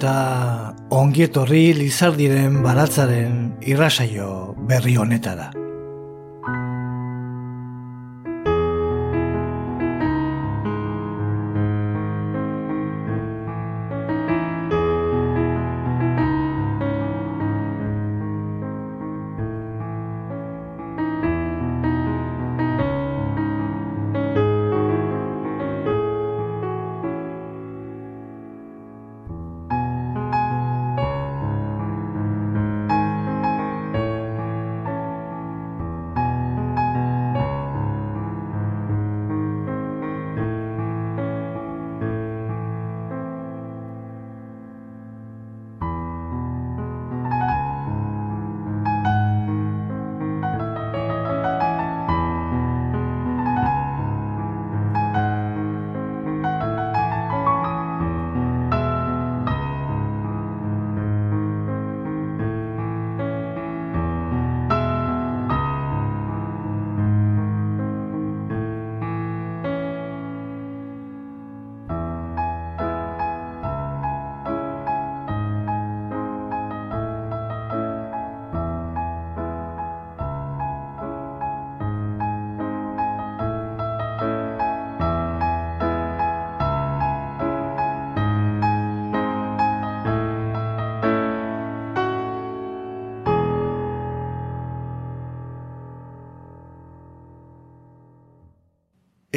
Eta ongietorri lizardiren baratzaren irrasaio berri honetara.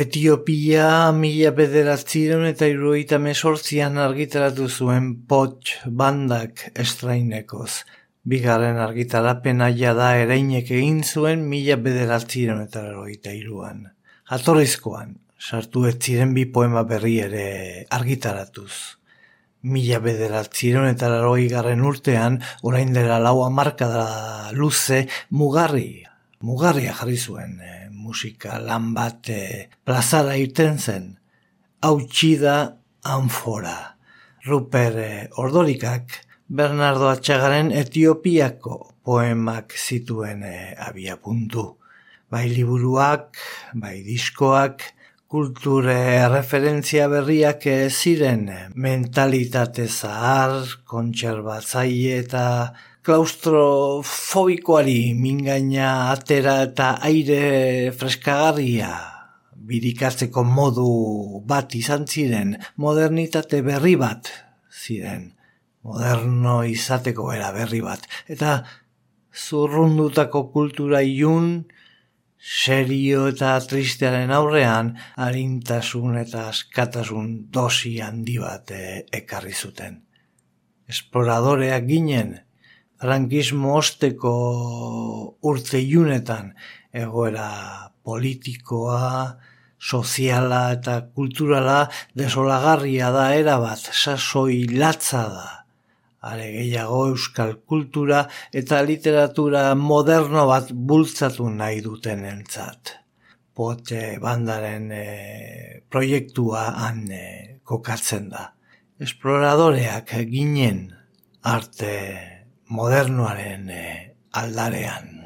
Etiopia mila bederatziron eta iruita mesortzian argitaratu zuen potx bandak estrainekoz. Bigarren argitarapena da ereinek egin zuen mila bederatziron eta iruita iruan. Jatorrizkoan, sartu ez ziren bi poema berri ere argitaratuz. Mila bederatziron eta garren urtean, orain dela laua marka da luze, mugarri, mugarria jarri zuen. Eh musika lan bat e, plazara iten zen. Hau txida anfora. Ruper e, Ordorikak Bernardo Atxagaren Etiopiako poemak zituen e, abia puntu. Bai liburuak, bai diskoak, kulture referentzia berriak ziren mentalitate zahar, kontserbatzaile eta klaustrofobikoari mingaina atera eta aire freskagarria birikatzeko modu bat izan ziren, modernitate berri bat ziren, moderno izateko era berri bat, eta zurrundutako kultura ilun, serio eta tristearen aurrean, harintasun eta askatasun dosi handi bat eh, ekarri zuten. Esploradoreak ginen, frankismo osteko urte iunetan egoera politikoa, soziala eta kulturala desolagarria da erabat, sasoi latza da. Are gehiago euskal kultura eta literatura moderno bat bultzatu nahi duten entzat. Pote bandaren e, proiektua han e, kokatzen da. Esploradoreak ginen arte modernoaren eh, aldarean.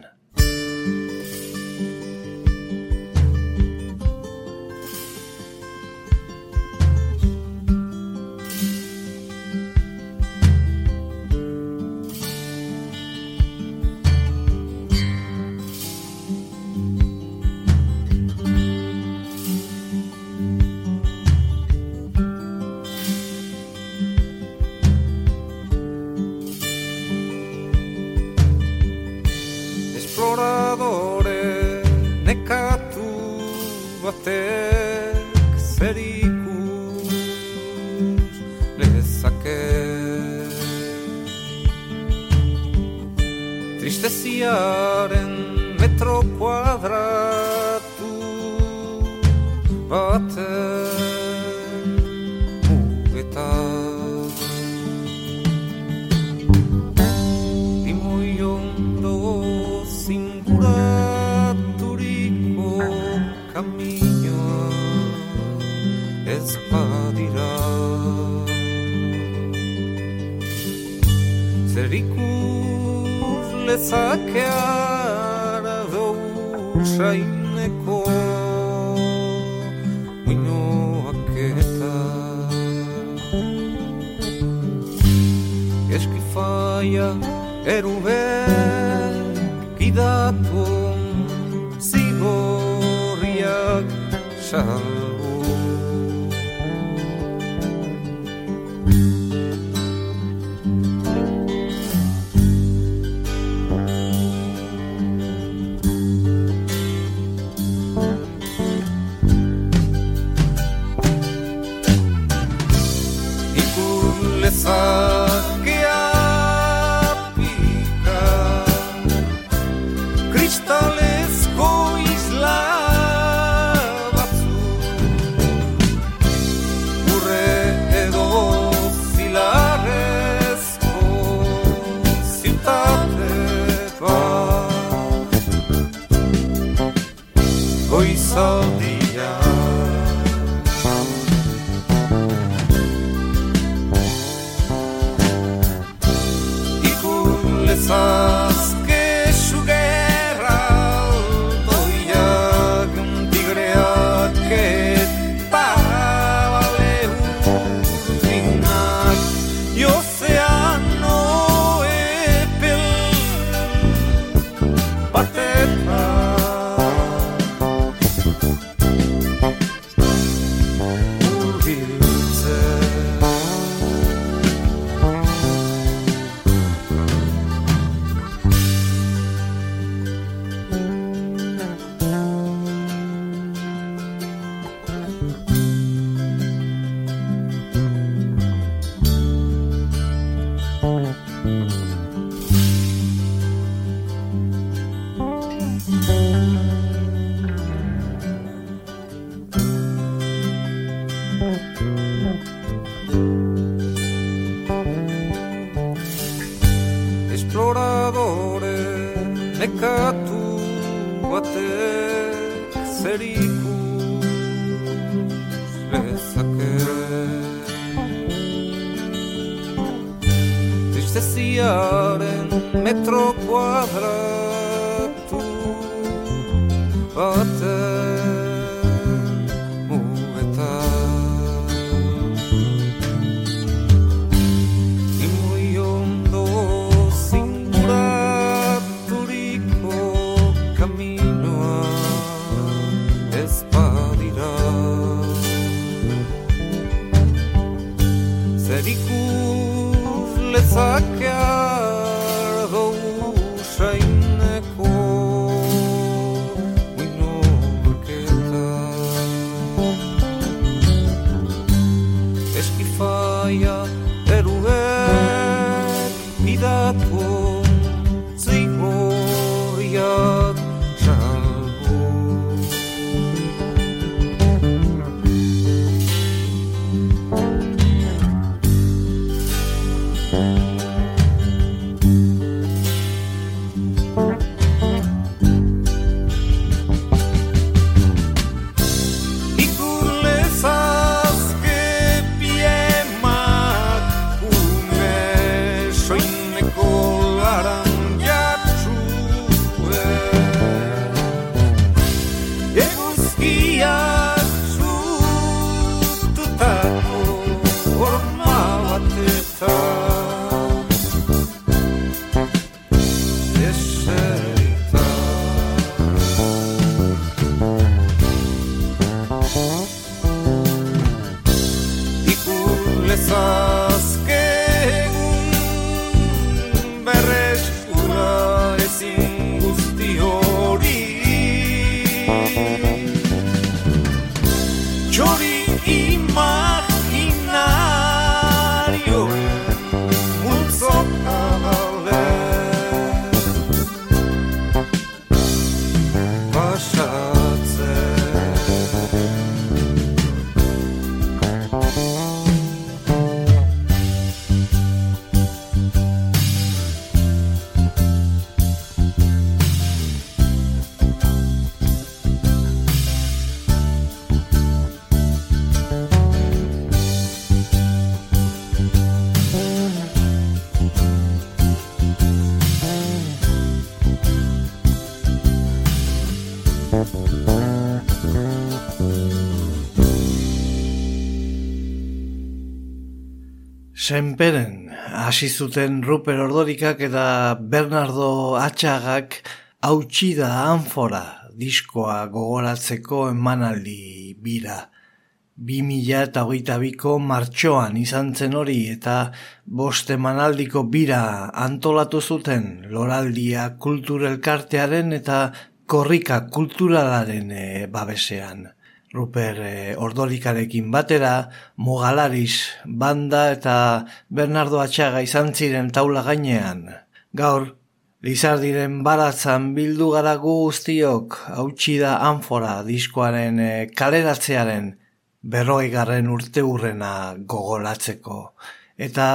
Senperen, hasi zuten Ruper Ordorikak eta Bernardo Atxagak hautsi da anfora diskoa gogoratzeko emanaldi bira. Bi mila eta hogeita biko martxoan izan zen hori eta bost emanaldiko bira antolatu zuten loraldia kulturelkartearen eta korrika kulturalaren eh, babesean. Ruper e, Ordorikarekin batera, Mogalaris banda eta Bernardo Atxaga izan ziren taula gainean. Gaur, Lizardiren baratzan bildu gara guztiok hautsi da anfora diskoaren e, kaleratzearen berroi garren urte urrena gogoratzeko. Eta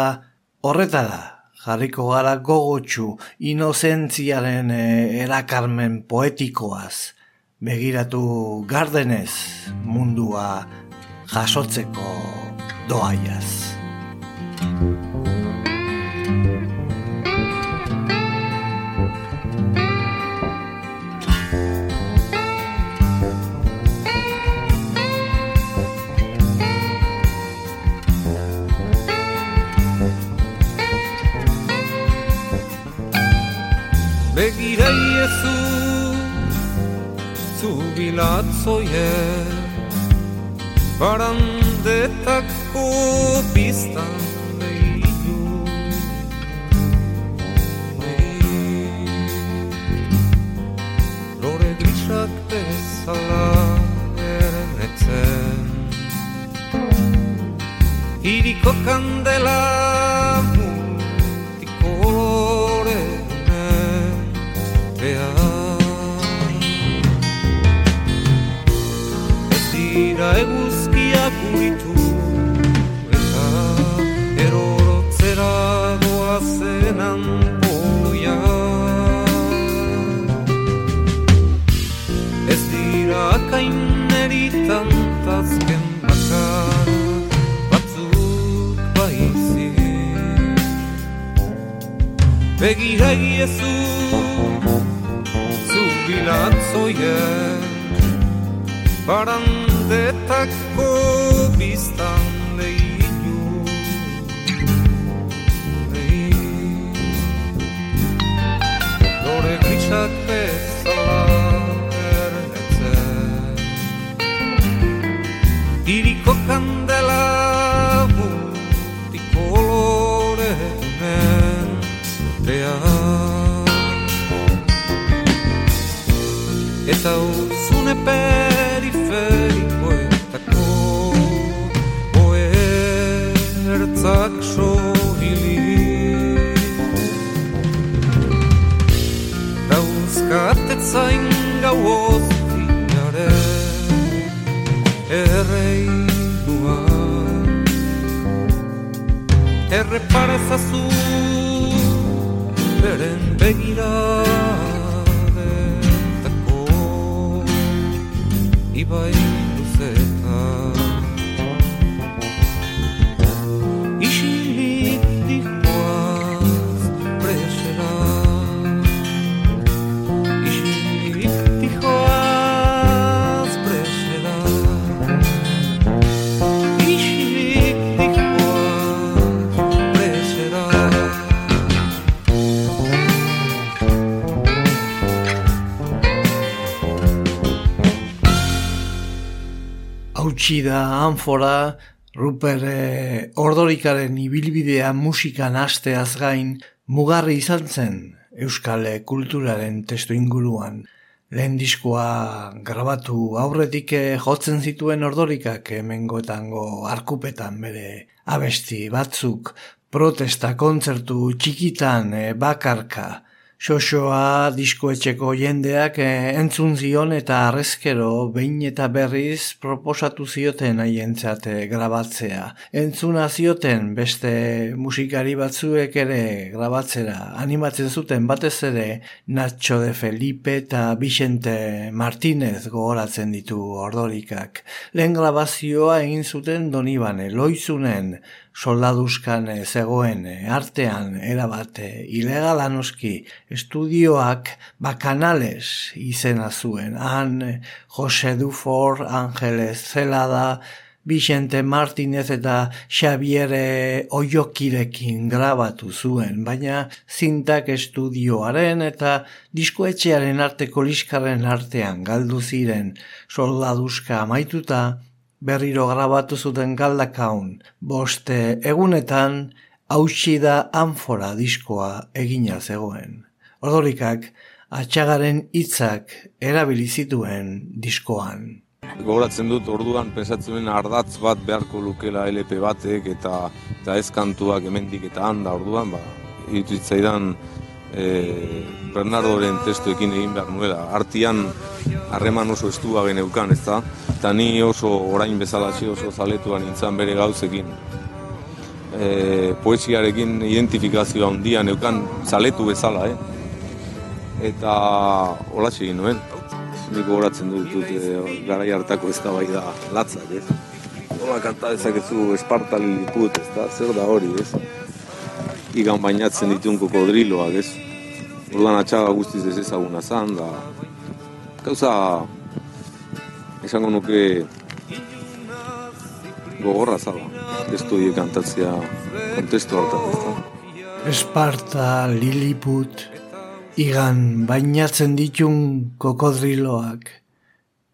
horretara, jarriko gara gogotsu inozentziaren e, erakarmen poetikoaz begiratu gardenez mundua jasotzeko doaiaz. Zubilatzoie Barandetako biztan behidu Lore grisak bezala erenetzen Iriko kandela begira egiezu zubilatzoien barandetako Dauzkatetzain gau oztiare Erreinua Erreparazazu Beren begiradetako Ibai da anfora, Ruper eh, ordorikaren ibilbidea musikan hasteaz gain mugarri izan zen Euskal kulturaren testu inguruan. Lehen diskoa grabatu aurretik eh, jotzen zituen ordorikak hemengoetango arkupetan bere abesti batzuk protesta kontzertu txikitan eh, bakarka Xoxoa diskoetxeko jendeak eh, entzun zion eta arrezkero behin eta berriz proposatu zioten haientzat eh, grabatzea. Entzuna zioten beste musikari batzuek ere grabatzera animatzen zuten batez ere Nacho de Felipe eta Vicente Martínez gogoratzen ditu ordorikak. Lehen grabazioa egin zuten Donibane, loizunen, soldaduzkan eh, zegoen eh, artean erabate ilegala noski estudioak bakanales izena zuen. Han eh, Jose Dufor, Angeles Zelada Vicente Martinez eta Xaviere Oiokirekin grabatu zuen, baina zintak estudioaren eta diskoetxearen arteko liskarren artean galdu ziren soldaduska amaituta, berriro grabatu zuten galdakaun, boste egunetan hautsi da anfora diskoa egina zegoen. Ordorikak, atxagaren hitzak erabili zituen diskoan. Gogoratzen dut orduan pensatzen ardatz bat beharko lukela LP batek eta eta ez kantuak hemendik eta handa orduan ba iritzaidan e, Bernardoren testuekin egin behar nuela. Artian harreman oso estua geneukan, ez da? Eta ni oso orain bezala oso zaletuan nintzen bere gauzekin. E, poesiarekin identifikazioa handia neukan zaletu bezala, eh? Eta hola egin nuen. Nik gogoratzen dut, dut e, garai hartako ez da bai da latzak, ez? Hola kanta dezakezu Esparta Lilliput, ez da? Zer da hori, ez? Igan bainatzen ditun kokodriloak, ez? Orduan atxaga guztiz ez ezaguna zan, da... Gauza... Esango nuke... Gogorra zala. Testu horiek kantatzea kontestu hartan, ez? Esparta, Lilliput, igan bainatzen ditun kokodriloak,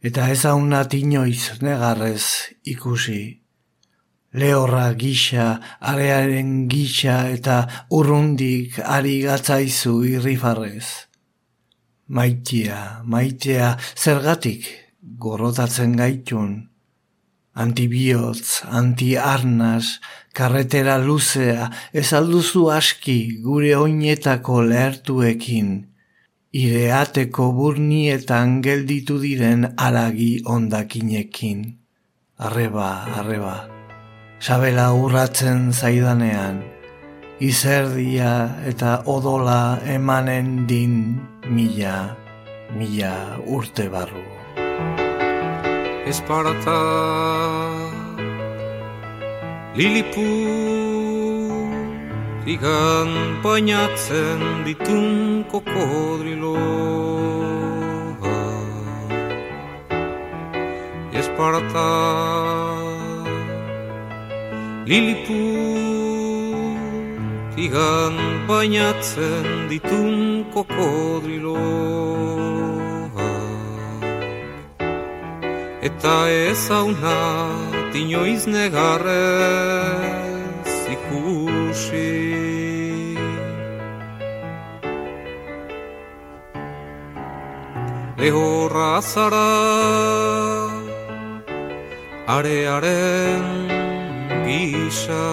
eta ez haunat inoiz negarrez ikusi. Lehorra gisa, arearen gisa eta urrundik ari gatzaizu irrifarrez. Maitea, maitea, zergatik gorrotatzen gaitun. Antibiotz, antiarnas, karretera luzea, ez alduzu aski gure oinetako lehertuekin, ireateko burnietan gelditu diren aragi ondakinekin. Arreba, arreba, sabela urratzen zaidanean, izerdia eta odola emanen din mila, mila urte barru. Esparta Lilipu Igan bainatzen ditun kokodriloa Esparta Lilipu Igan bainatzen ditun kokodriloa Eta ez hauna inoiz negarrez ikusi. Lehorra zara arearen gisa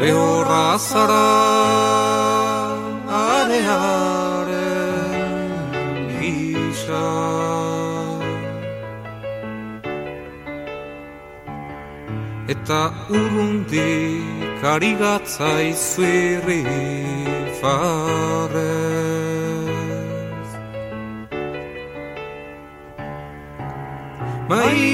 Lehorra zara arearen gisa Eta urrundik ari gatzaizu irri farrez Maitia.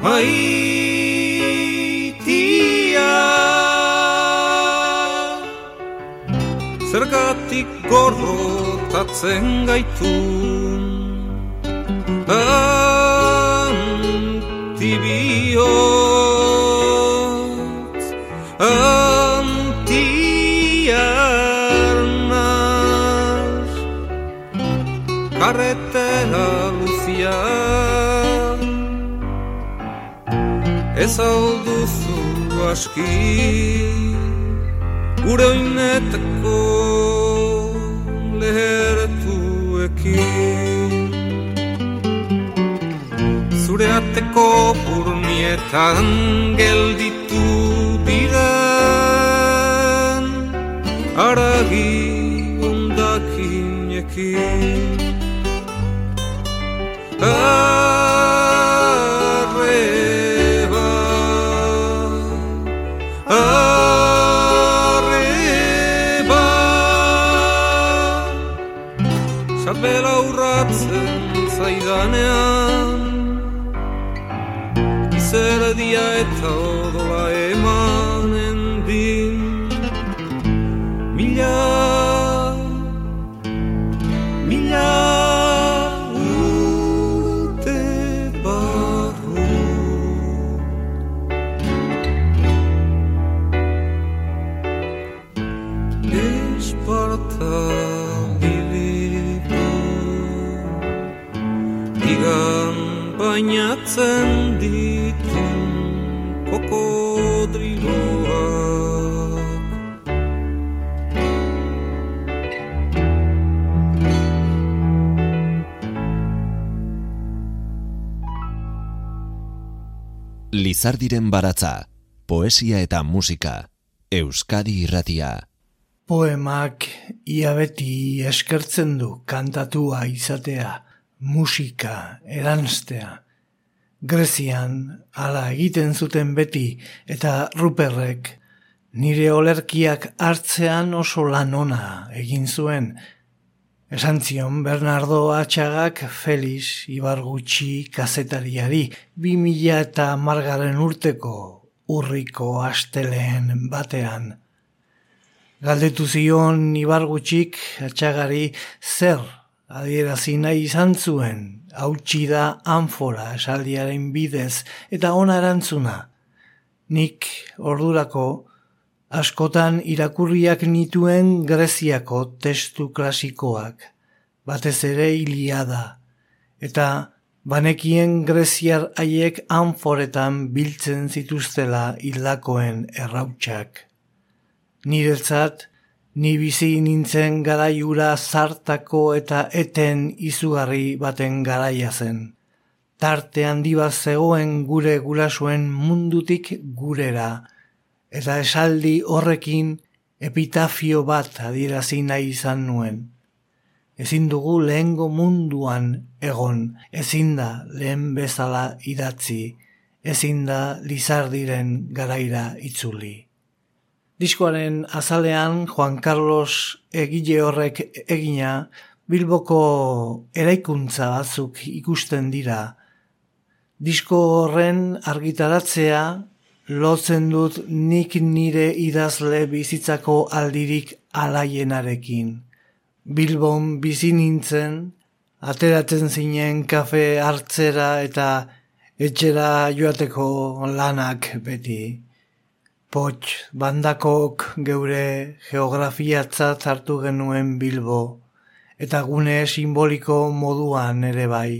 Maitia. Zergatik gorrotatzen gaitun Antibioz Ez alduzu aski Gure oinetako lehertuekin Zure ateko burnietan gelditu diren Aragi ondakinekin Arreba Lizardiren baratza, poesia eta musika, Euskadi irratia. Poemak ia beti eskertzen du kantatua izatea, musika eranstea. Grezian hala egiten zuten beti eta Ruperrek nire olerkiak hartzean oso lan ona egin zuen. Esan zion Bernardo Atxagak Felix Ibargutxi kazetariari bi mila eta margaren urteko urriko asteleen batean. Galdetu zion Ibargutxik Atxagari zer adierazi nahi izan zuen, hautsi da anfora esaldiaren bidez eta ona erantzuna. Nik ordurako askotan irakurriak nituen Greziako testu klasikoak, batez ere Iliada, eta banekien Greziar haiek anforetan biltzen zituztela hildakoen errautsak. Niretzat, ni bizi nintzen garaiura zartako eta eten izugarri baten garaia zen. Tarte handi bat zegoen gure gurasuen mundutik gurera, eta esaldi horrekin epitafio bat adierazi nahi izan nuen. Ezin dugu lehengo munduan egon, ezin da lehen bezala idatzi, ezin da lizardiren garaira itzuli. Diskoaren azalean Juan Carlos egile horrek egina Bilboko eraikuntza batzuk ikusten dira. Disko horren argitaratzea lotzen dut nik nire idazle bizitzako aldirik alaienarekin. Bilbon bizi nintzen, ateratzen zinen kafe hartzera eta etxera joateko lanak beti. Pots bandakok geure geografiatzat hartu genuen Bilbo, eta gune simboliko moduan ere bai.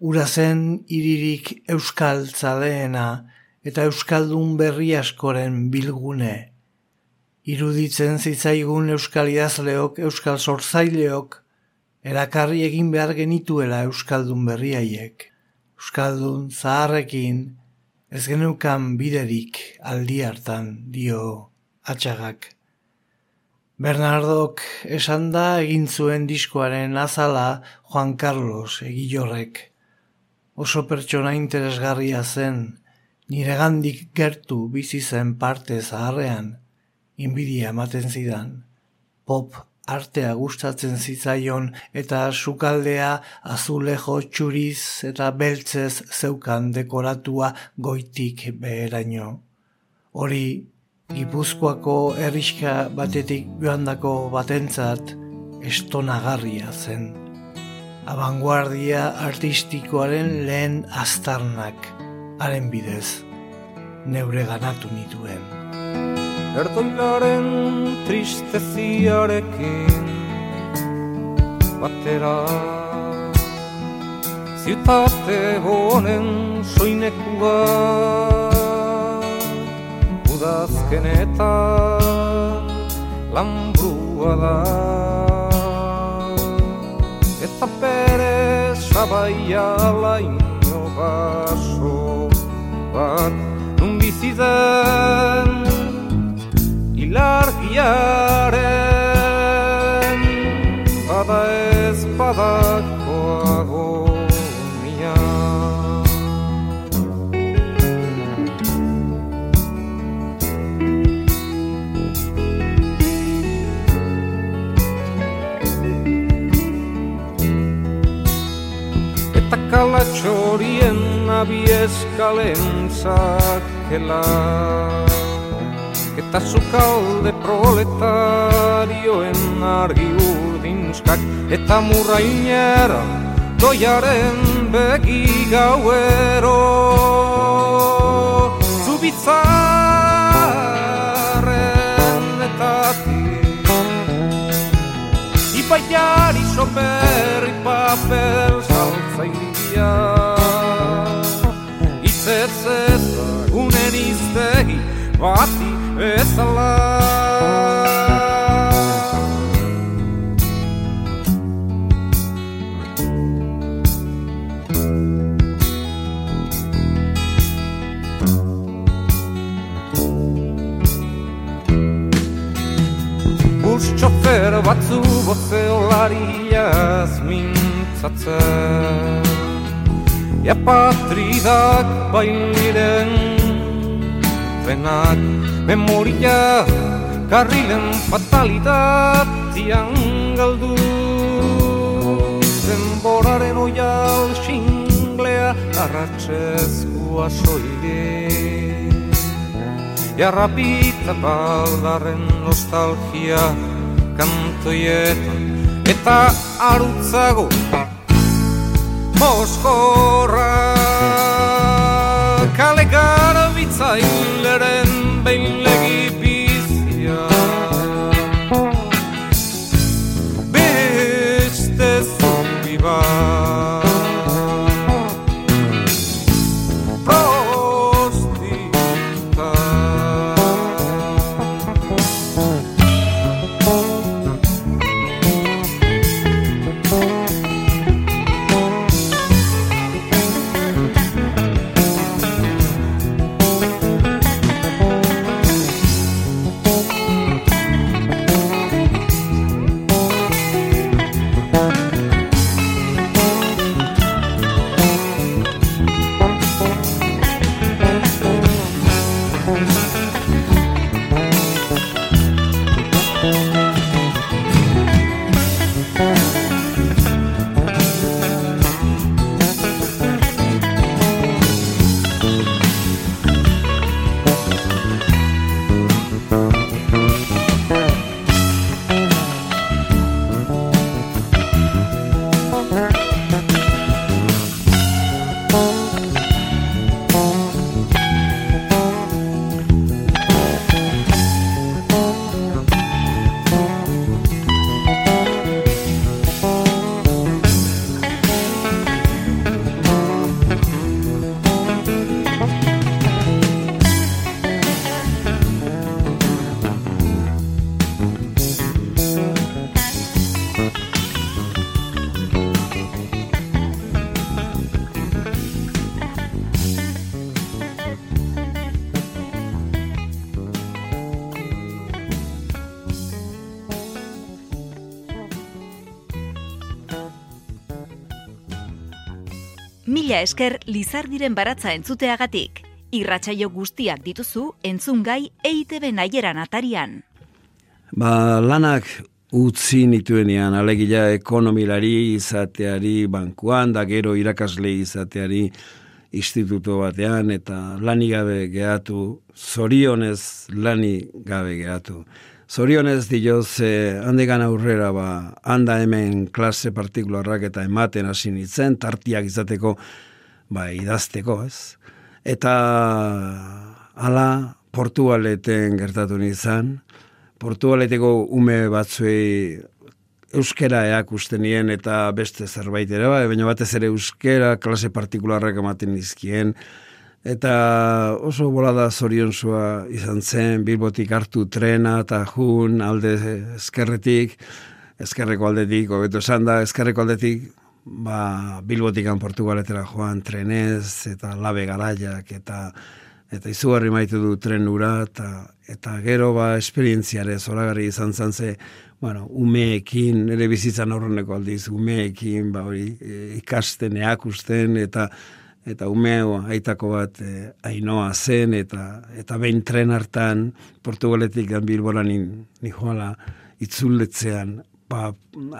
Ura zen iririk euskal zaleena eta euskaldun berri askoren bilgune. Iruditzen zitzaigun euskal idazleok, euskal sortzaileok, erakarri egin behar genituela euskaldun berriaiek. Euskaldun zaharrekin, Ez genukan biderik aldi hartan dio atxagak. Bernardok esan da egin zuen diskoaren azala Juan Carlos egilorrek. Oso pertsona interesgarria zen, nire gandik gertu bizi zen parte zaharrean, inbidia ematen zidan. Pop artea gustatzen zitzaion eta sukaldea azulejo txuriz eta beltzez zeukan dekoratua goitik beheraino. Hori, Gipuzkoako erriska batetik joandako batentzat estonagarria zen. Abanguardia artistikoaren lehen aztarnak, haren bidez, neure ganatu nituen. Erdoilaren tristeziarekin Batera Ziutate honen soinekua Udazken eta Lambrua da Eta pere sabaia laino baso Bat nun bizizen ilargiaren. Bada ez badako kalatxorien abieskalen zakela Eta sukalde proletarioen argi urdinskak Eta murrainera doiaren begi gauero. Zubitzaren eta Ipaiari soperri papel saltzailia Itse cesta, unenistei vaati vesala. Bus txofer batzu bozeolariaz mintzatzen Ja patridak bailiren penak Memoria karrilen fatalidatian galdu. Denboraren oial xinglea arratxezkoa soile. Jarrapita baldarren nostalgia kantoietan Eta arutzago Moskorra Kale gara esker Lizardiren baratza entzuteagatik. Irratsaio guztiak dituzu entzungai EITB naieran atarian. Ba, lanak utzi nituenean, alegia ekonomilari izateari bankuan, da gero irakasle izateari instituto batean, eta lani gabe gehatu, zorionez lani gabe gehatu. Zorionez dioz, eh, handegan aurrera, ba, handa hemen klase partikularrak eta ematen hasi nintzen, tartiak izateko, ba, idazteko, ez? Eta hala, Portugaleten gertatu nizan, Portugaleteko ume batzuei euskera eakusten nien eta beste zerbait ere, bai, baina batez ere euskera klase partikularrak ematen nizkien, eta oso bolada zorionzua izan zen, bilbotik hartu trena eta jun alde eskerretik, eskerreko aldetik, hobeto esan da, eskerreko aldetik, ba, bilbotikan Portugaletera joan trenez, eta labe garaiak, eta eta izugarri maitu du tren ura, eta, eta gero ba esperientziare zoragarri izan zen ze, bueno, umeekin, ere bizitzan horreneko aldiz, umeekin, ba hori, e, ikasten, eakusten, eta eta umeo aitako bat e, ainoa zen, eta eta behin tren hartan, Portugaletik bilbora ni, ni joala itzuletzean, ba,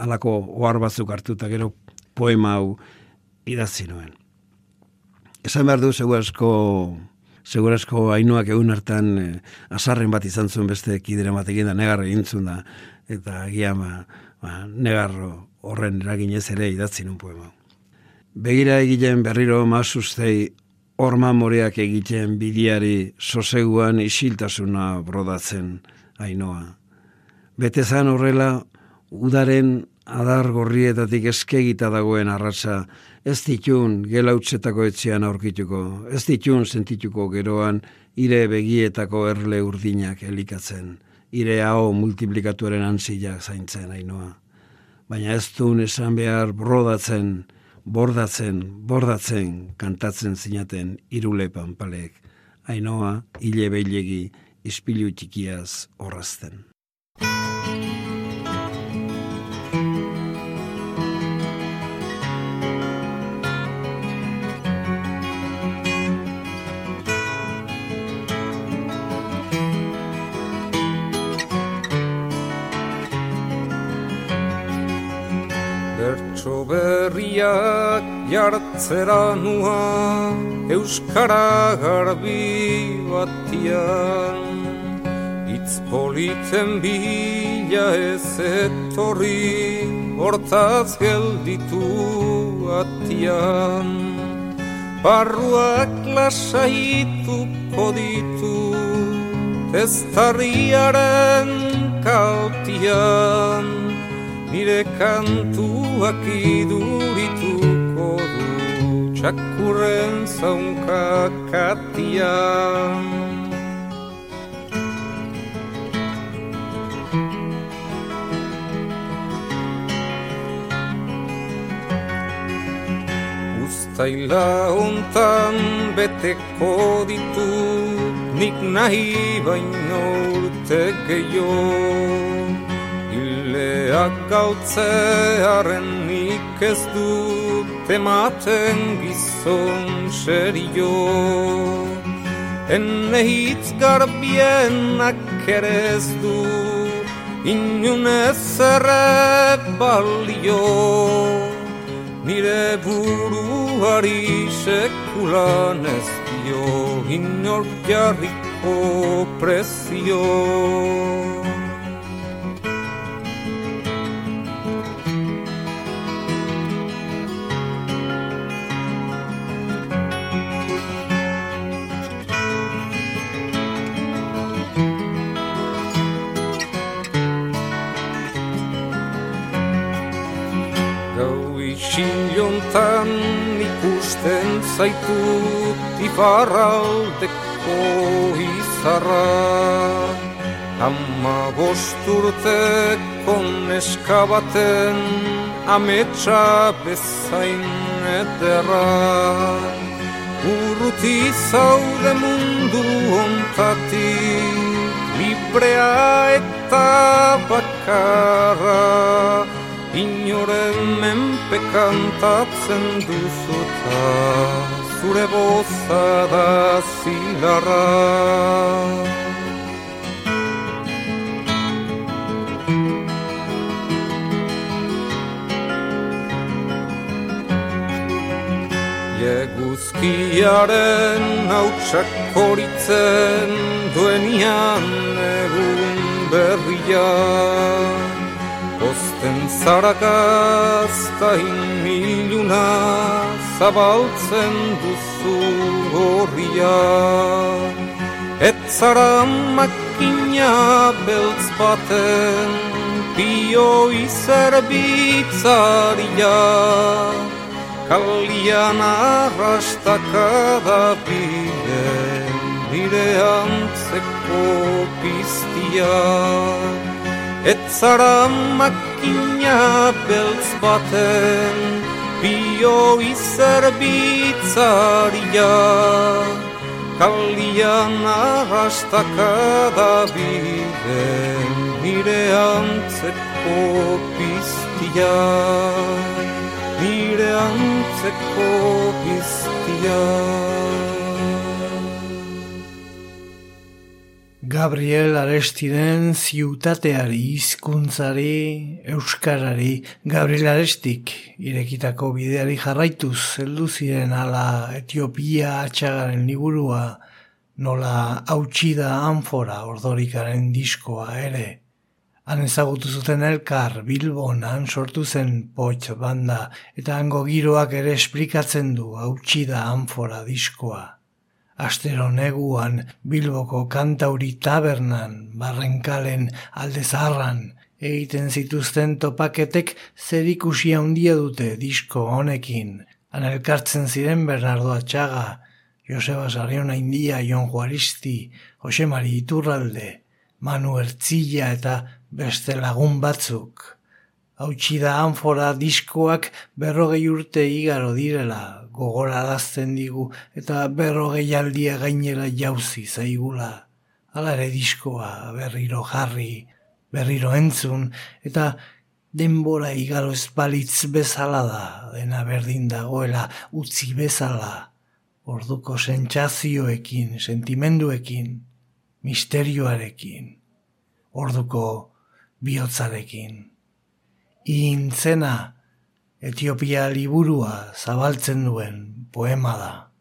alako ohar batzuk hartuta gero poema hau idatzi nuen. Esan behar du, zeu asko segurazko hainoak egun hartan e, azarren bat izan zuen beste kidere batekin da negarro egintzun da, eta agian ba, ba, negarro horren eraginez ere idatzi nun poema. Begira egiten berriro mazustei orma moreak egiten bidiari soseguan isiltasuna brodatzen hainoa. Betezan horrela, udaren adar gorrietatik eskegita dagoen arratsa ez ditun gelautzetako etxean aurkituko, ez ditun sentituko geroan ire begietako erle urdinak elikatzen, ire hau multiplikatuaren antzilak zaintzen hainoa. Baina ez duen esan behar brodatzen, bordatzen, bordatzen, kantatzen zinaten irule panpalek, hainoa hile behilegi ispilu txikiaz horrazten. Bertso berriak jartzera nua Euskara garbi batian. Itz politen bila ez etorri Hortaz gelditu atian. Barruak lasaituko ditu Testarriaren kaltian Nire kantuak idurituko du Txakurren zaunka katian Uztaila hontan beteko ditu Nik nahi baino urte gehiago Ileak galtzearen nik ez dut ematen gizon serio. Enne hitz garbienak ere ez du inunez erre balio. Nire buruari sekulan ez dio inor jarriko prezio zaitut ifarraldeko izarra Ama bosturteko neska baten ametsa bezain ederra. Urruti zaude mundu ontatik librea eta bakarra Inoren menpe kantatzen duzuta Zure boza da zilarra. Eguzkiaren hautsak horitzen duenian egun berriak Osten zarakazta inmiluna zabaltzen duzu horria Et zara makina beltz baten bio izerbitzaria Kalian arrastaka da bide Nire antzeko piztia. Et zara makina beltz baten Bio izerbitzaria Kalian arrastaka da bide Nire antzeko piztia Nire antzeko piztia Gabriel Arestiren ziutateari, hizkuntzari, euskarari, Gabriel Arestik irekitako bideari jarraituz, heldu ziren ala Etiopia atxagaren liburua nola hautsi da anfora ordorikaren diskoa ere. Han ezagutu zuten elkar Bilbon han sortu zen potx banda eta hango giroak ere esplikatzen du hautsi da anfora diskoa. Astero neguan Bilboko kantauri tabernan, barrenkalen alde zaharran, egiten zituzten topaketek zerikusia handia dute disko honekin. Han elkartzen ziren Bernardo Atxaga, Joseba Sarriona India, Jon Juaristi, Jose Mari Iturralde, Manu Ertzilla eta beste lagun batzuk. Hautsi da anfora diskoak berrogei urte igaro direla, gogora dazten digu eta berrogei aldia gainera jauzi zaigula. Hala ere diskoa berriro jarri, berriro entzun eta denbora igaro espalitz bezala da, dena berdin dagoela utzi bezala orduko sentsazioekin, sentimenduekin, misterioarekin, orduko bihotzarekin. Intzena Etiopia liburua zabaltzen duen poema da.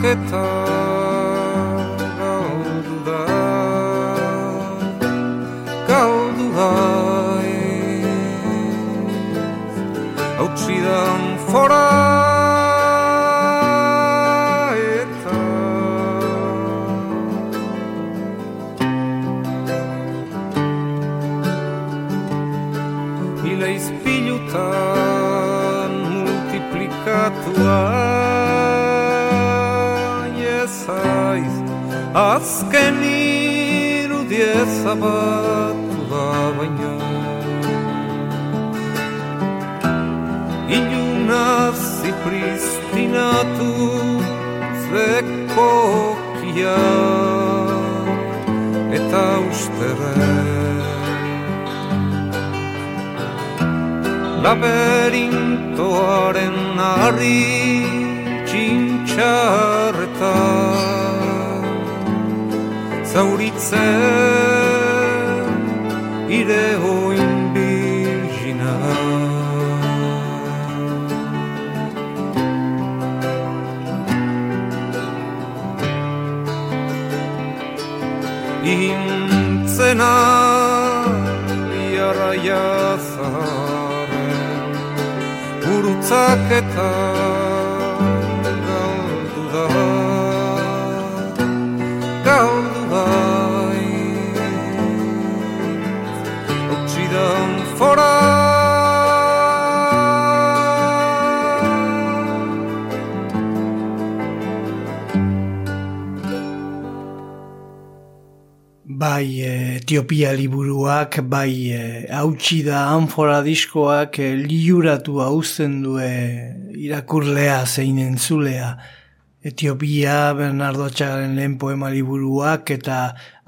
Gurutzak eta laberintoaren harri txintxarreta. Zauritzen ire oin birgina intzena sakta Etiopia liburuak, bai eh, hautsi da anfora diskoak eh, liuratu hausten du irakurlea zein entzulea. Etiopia, Bernardo Atxagaren lehen poema liburuak eta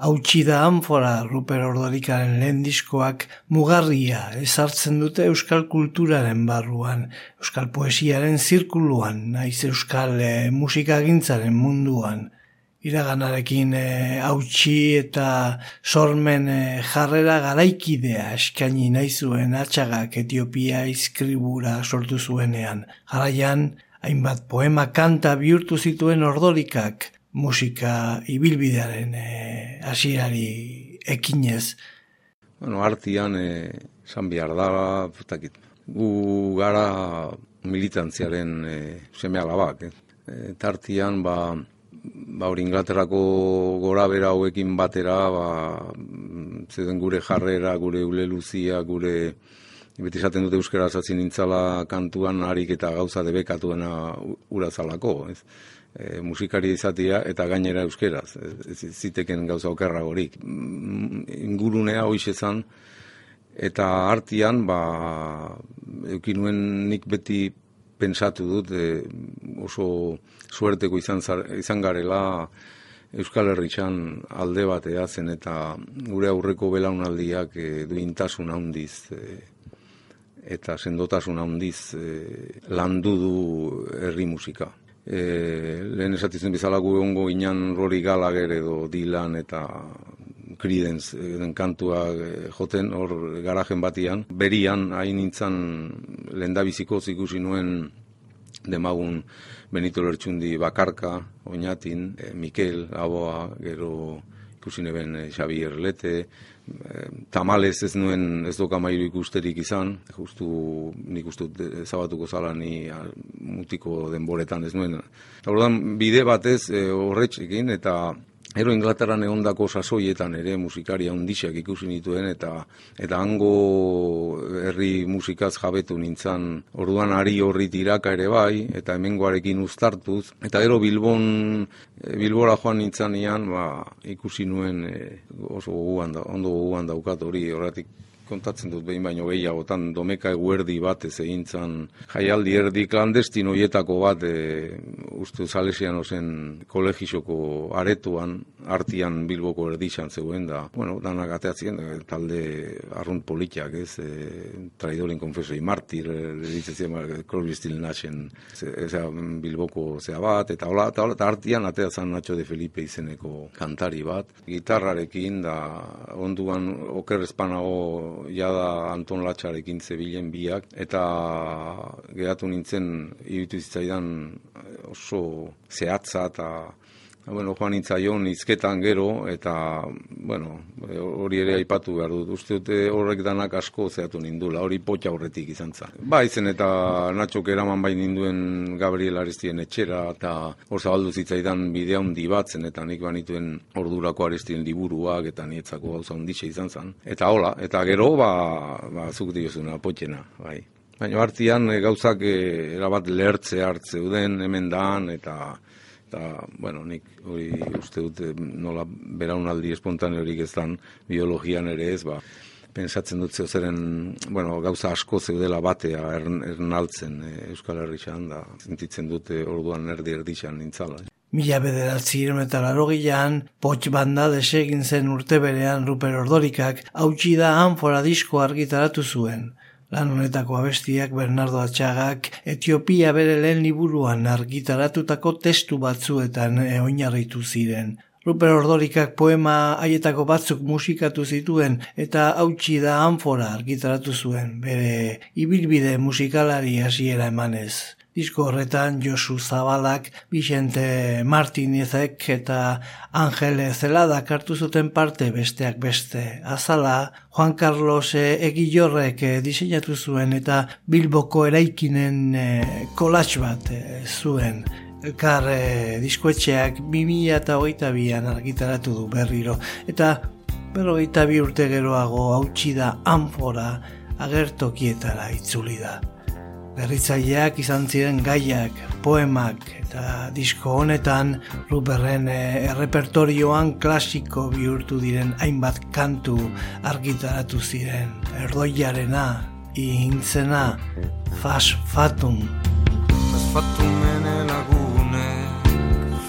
hautsi da anfora Ruper Ordorikaren lehen diskoak mugarria ezartzen dute euskal kulturaren barruan, euskal poesiaren zirkuluan, naiz euskal eh, musikagintzaren munduan iraganarekin e, hautsi eta sormen e, jarrera garaikidea eskaini nahi zuen atxagak Etiopia izkribura sortu zuenean. Jaraian, hainbat poema kanta bihurtu zituen ordorikak musika ibilbidearen e, hasierari ekinez. Bueno, artian eh, esan behar da, putakit. Gu gara militantziaren eh, seme alabak. Eh. E, tartian, ba, ba hori Inglaterrako gora bera hauekin batera, ba, mm, zeuden gure jarrera, gure ule luzia, gure beti esaten dute euskara zatzen nintzala kantuan harik eta gauza debekatuena urazalako, ez? E, musikari izatia eta gainera euskeraz, ez, ez ziteken gauza okerragorik. Mm, Ingurunea hoiz ezan, Eta artian, ba, eukin nik beti pensatu dut, e, oso suerteko izan, izan garela Euskal Herritxan alde batea zen eta gure aurreko belaunaldiak e, duintasun handiz e, eta sendotasun handiz e, landu du herri musika. E, lehen esatizen bizala gu ongo inan Rory Gallagher edo Dylan eta Creedence den kantua e, joten hor garajen batian. Berian hain nintzen lendabiziko ikusi nuen demagun Benito Lertxundi bakarka, oinatin, Mikel, Aboa, gero ikusi neben e, Xavier Lete, tamales ez nuen ez doka ikusterik izan, justu nik uste zabatuko zala ni mutiko denboretan ez nuen. Hordan bide batez e, horretxekin eta Ero Inglaterran egondako sasoietan ere musikaria handixak ikusi nituen eta eta hango herri musikaz jabetu nintzan orduan ari horri tiraka ere bai eta hemengoarekin uztartuz. Eta ero Bilbon Bilbora joan nintzanean ba, ikusi nuen e, oso goguan da, ondo goguan daukat hori horretik kontatzen dut behin baino gehiagotan domeka eguerdi bat ez egin jaialdi erdi klandestin hoietako bat e, uste salesian ozen kolegisoko aretuan artian bilboko erdixan zegoen da. Bueno, danak ateatzen e, talde arrunt politiak ez e, traidoren konfesoi martir e, ditzen Crosby, Still Nashen bilboko zea bat eta hola, eta, hola, eta artian ateatzen Nacho de Felipe izeneko kantari bat. Gitarrarekin da onduan okerrezpanago jada Anton Latxarekin zebilen biak, eta geratu nintzen iritu zitzaidan oso zehatza eta bueno, joan nintzaion izketan gero, eta bueno, hori ere aipatu behar dut. Uste dute horrek danak asko zeatu nindula, hori potxa horretik izan za. Ba, izen eta natxok eraman bain ninduen Gabriel Aristien etxera, eta hor zabaldu zitzaidan bidea hundi batzen, eta nik banituen ordurako Aristien liburuak, eta nietzako gauza hundixe izan zen. Eta hola, eta gero, ba, ba zuk diozuna, potxena, bai. Baina hartian gauzak eh, erabat lehertze hartzeuden hemen dan, eta eta, bueno, nik hori uste dut eh, nola beraunaldi espontaneorik ez dan biologian ere ez, ba, pensatzen dut zeren, bueno, gauza asko zeudela batea ernaltzen e, Euskal Herrixan, da, sentitzen dute orduan erdi erdixan nintzala. Mila bederatzi eta laro gilean, potx banda desegin zen urte berean Ruper Ordorikak, hautsi da anfora disko argitaratu zuen. Lan honetako abestiak Bernardo Atxagak Etiopia bere lehen liburuan argitaratutako testu batzuetan oinarritu ziren. Ruper Ordorikak poema haietako batzuk musikatu zituen eta hautsi da anfora argitaratu zuen bere ibilbide musikalari hasiera emanez. Disko horretan Josu Zabalak, Vicente Martinezek eta Angele Zeladak hartu zuten parte besteak beste. Azala, Juan Carlos Egilorrek diseinatu zuen eta Bilboko eraikinen kolatx bat zuen. Elkar diskoetxeak 2000 eta hogeita bian argitaratu du berriro. Eta berrogeita bi urte geroago hautsi da anfora agertokietara itzuli da. Berritzaileak izan ziren gaiak, poemak eta disko honetan Ruperren eh, errepertorioan klasiko bihurtu diren hainbat kantu argitaratu ziren. Erdoiarena, ihintzena, fas fatum. Fas fatum lagune,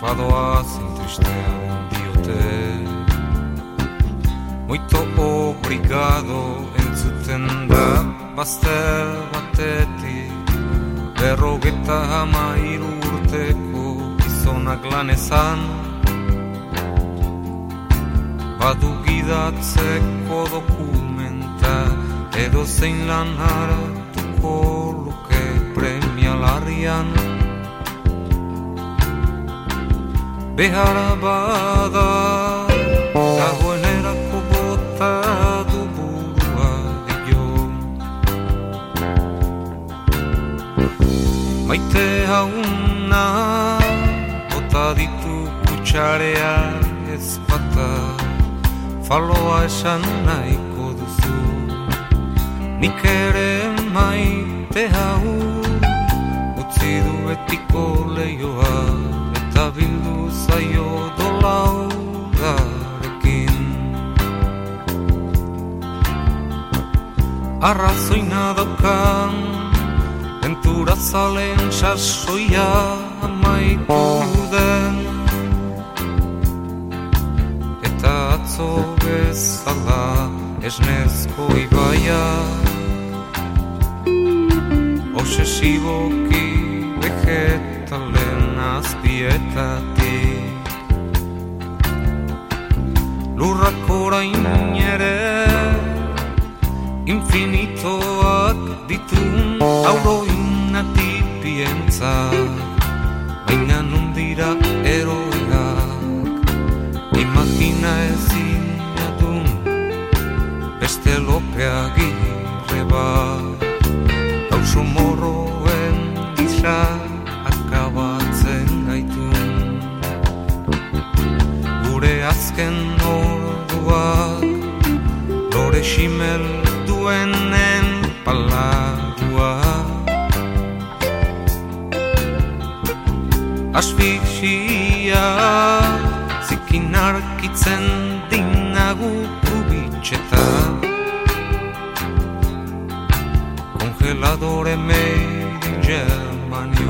fadoa zintristean diote. Muito obrigado entzuten da, bazter batetik berrogeta hama urteko gizonak lanezan Badu gidatzeko dokumenta edo zein lan hartuko luke premialarian Behara bada Maite hauna Bota ditu kutsarea ez bata. Faloa esan nahiko duzu Nik ere maite hau. Utsi du betiko leioa Eta bildu zaio dolau arrazoina daukan Ventura zalen sasoia amaitu den. Eta atzo bezala esnezko ibaia. Obsesiboki vegetalen azpietatik. Lurrak orain ere infinitoak ditun auro inatipientza Baina nundira eroeak imagina ezin adun beste lopea gire bat. Gauzo morroen gisa akabatzen gaitun Gure azken orduak lore duenen palagua Asfixia zikin arkitzen dinagu kubitxeta. Congeladore made in Germany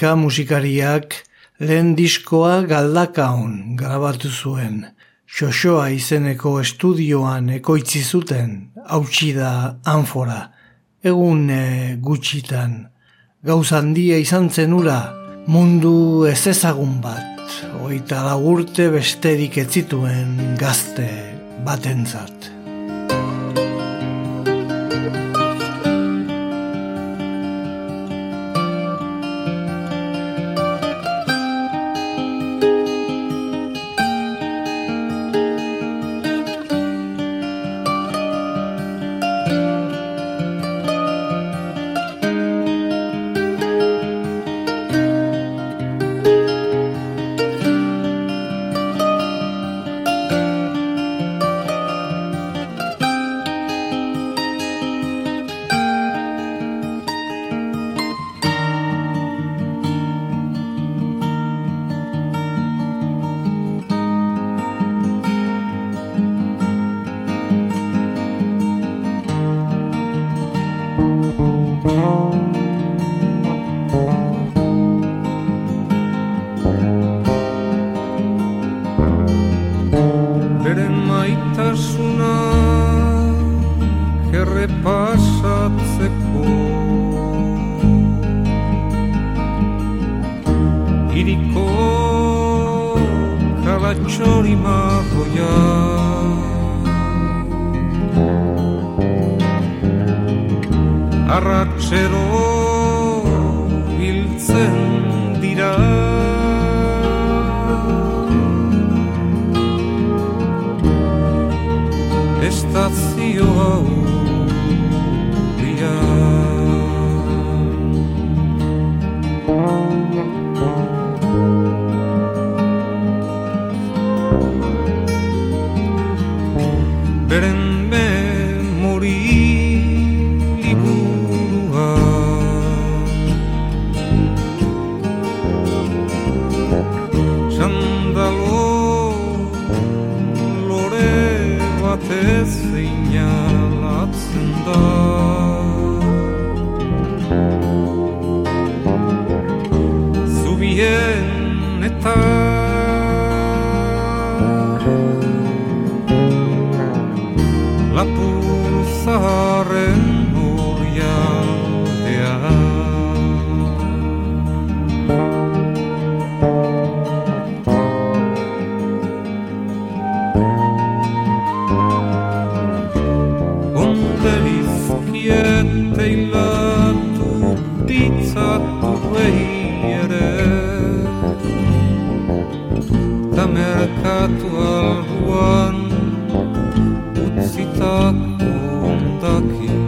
Ordorika musikariak lehen diskoa galdakaun grabatu zuen. Xoxoa izeneko estudioan ekoitzi zuten, hautsi da anfora. Egun eh, gutxitan, gauz handia izan zenura, mundu ez ezagun bat, oita lagurte besterik ez zituen gazte batentzat. haluan mut sitä kuntakin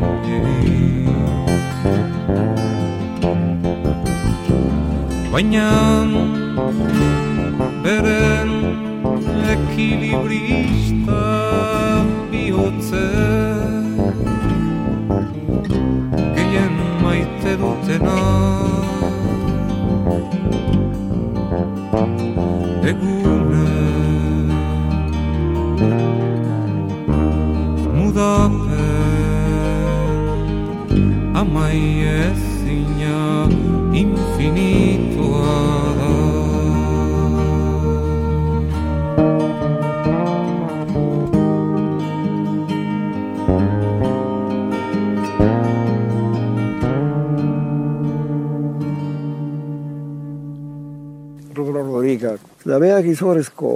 Izorezko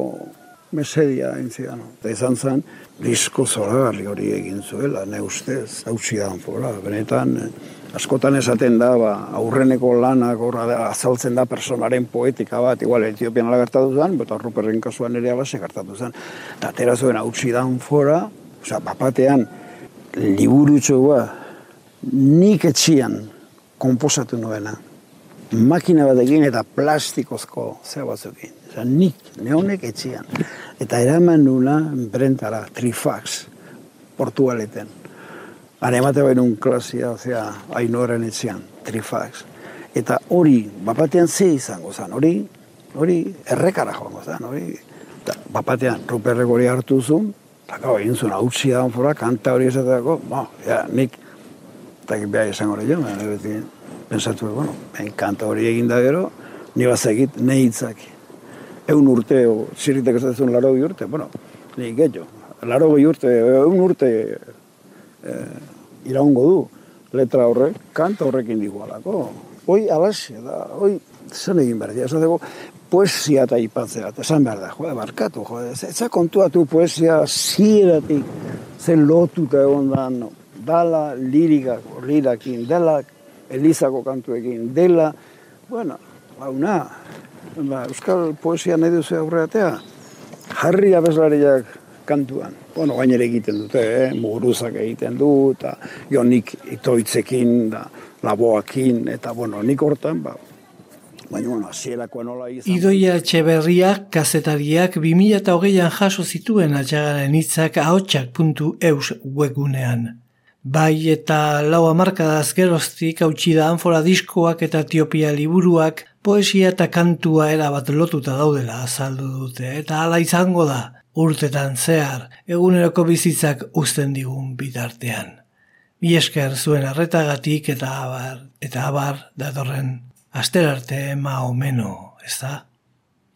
mesedia entzian. Eta izan zen, disko zoragarri hori egin zuela, ne ustez, hautsi da fora. Benetan, askotan esaten da, ba, aurreneko lanak horra da, azaltzen da personaren poetika bat, igual Etiopian ala gertatu zen, eta Ruperren kasuan ere abase gertatu zen. Eta atera zuen hautsi da fora, osea, bapatean, liburutxoa, nik etxian komposatu nuena makina batekin eta plastikozko zea batzukin. Osa, nik, neonek etxian. Eta eraman nuna brentara, trifax, portugaleten. Hara emate bainun klasia, zea, ainoaren etxean, trifax. Eta hori, bapatean ze izango zen, hori, hori errekara joango zen, hori. Eta bapatean, ruperrek hori hartu zuen, eta gau, egin zuen hautsi da fora, kanta hori esateako, ba, ja, nik, eta behar izango hori jo, beti, pensatu, bueno, kanta hori egin da gero, ni bazakit, ne hitzak. Eun urte, o, ziritek ez duzun laro urte, bueno, ni gehiago, laro urte, eun urte eh, iraungo du letra horrek, kanta horrekin digualako. Hoi alaxe da, hoi zen egin behar dira, esateko poesia eta ipatzea, eta esan behar da, jode, barkatu, jode, ez ez kontuatu poesia zieratik, zen lotuta egon da, no, dala lirikak, lirakin, dela Elizako kantuekin, dela, bueno, launa, ba, euskal poesia nahi duzu aurreatea, jarri abeslariak kantuan. Bueno, gainera egiten dute, eh? muguruzak egiten du, eta jonik itoitzekin, da, laboakin, eta bueno, nik hortan, ba, baina, bueno, asierakoa nola izan. Idoia Etxeberriak kazetariak 2008an jaso zituen atxagaren hitzak ahotsak.eus webgunean. Bai eta lau amarkadaz geroztik hautsi da anfora diskoak eta Etiopia liburuak poesia eta kantua erabat lotuta daudela azaldu dute eta hala izango da urtetan zehar eguneroko bizitzak uzten digun bitartean. Mi esker zuen arretagatik eta abar, eta abar datorren asterarte ma omeno, ez da?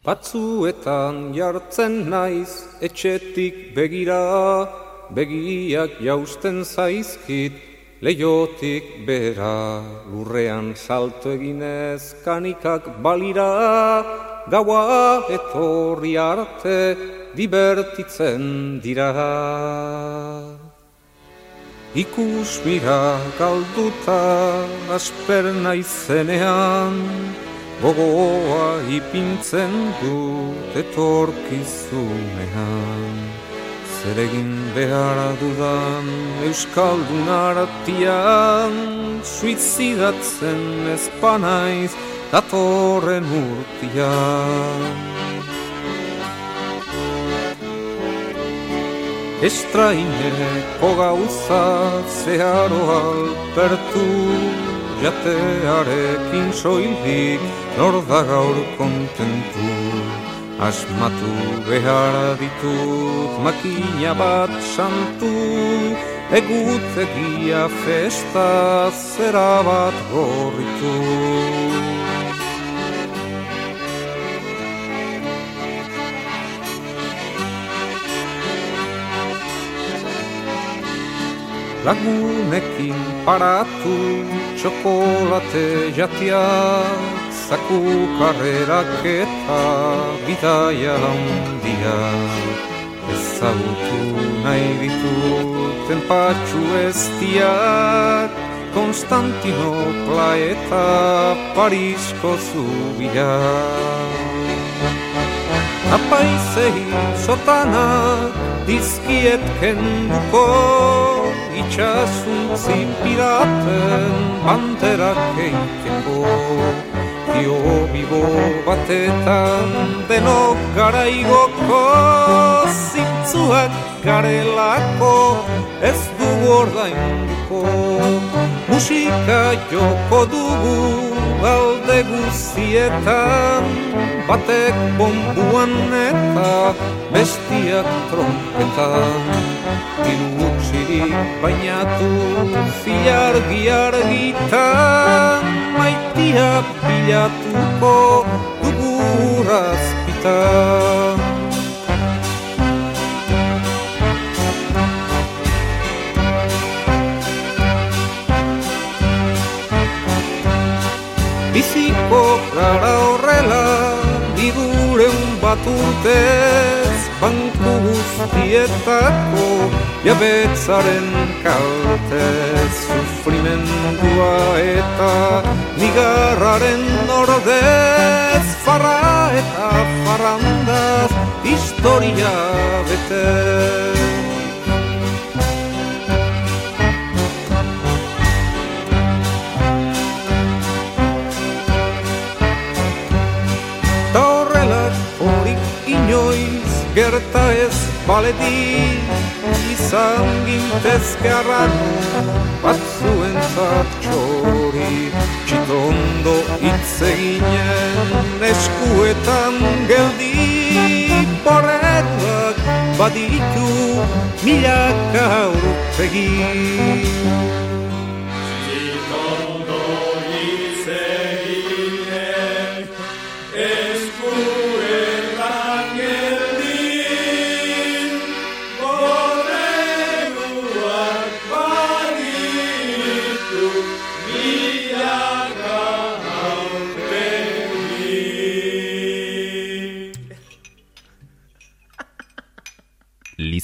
Batzuetan jartzen naiz etxetik begira begiak jausten zaizkit, leiotik bera, lurrean salto eginez, kanikak balira, gaua etorri arte, dibertitzen dira. Ikus mira galduta, asper naizenean, gogoa ipintzen dut etorkizunean. Zer egin behar dudan Euskaldun aratian Suizidatzen ezpanaiz datorren urtian Estraineko gauza zeharo alpertu Jatearekin soilik nor da gaur kontentu Asmatu behar ditut makina bat santu Egutegia festa zera bat gorritu Lagunekin paratu txokolate jatia Zaku karrerak eta bidaia handiak Ezagutu nahi dituten patxu estiak Konstantinopla eta Parisko zubiak Apaizei sotanak dizkiet kenduko Itxasuntzi piraten banderak eikeko Dio bibo batetan denok gara igoko Zintzuak garelako ez du ordainduko Musika joko dugu alde guzietan Batek bombuan eta bestiak trompetan. Iru bainatu zilargi argitan Maitia pilatuko dugurazpitan Biziko gara horrela Idureun bat urtez Banku guztietako Jabetzaren kaltez Sufrimendua eta Nigarraren ordez Farra eta farrandaz Historia betez gerta ez baledi izan gintezke arrano batzuen zartxori txitondo itzeginen eskuetan geldi porretuak baditu milaka aurpegi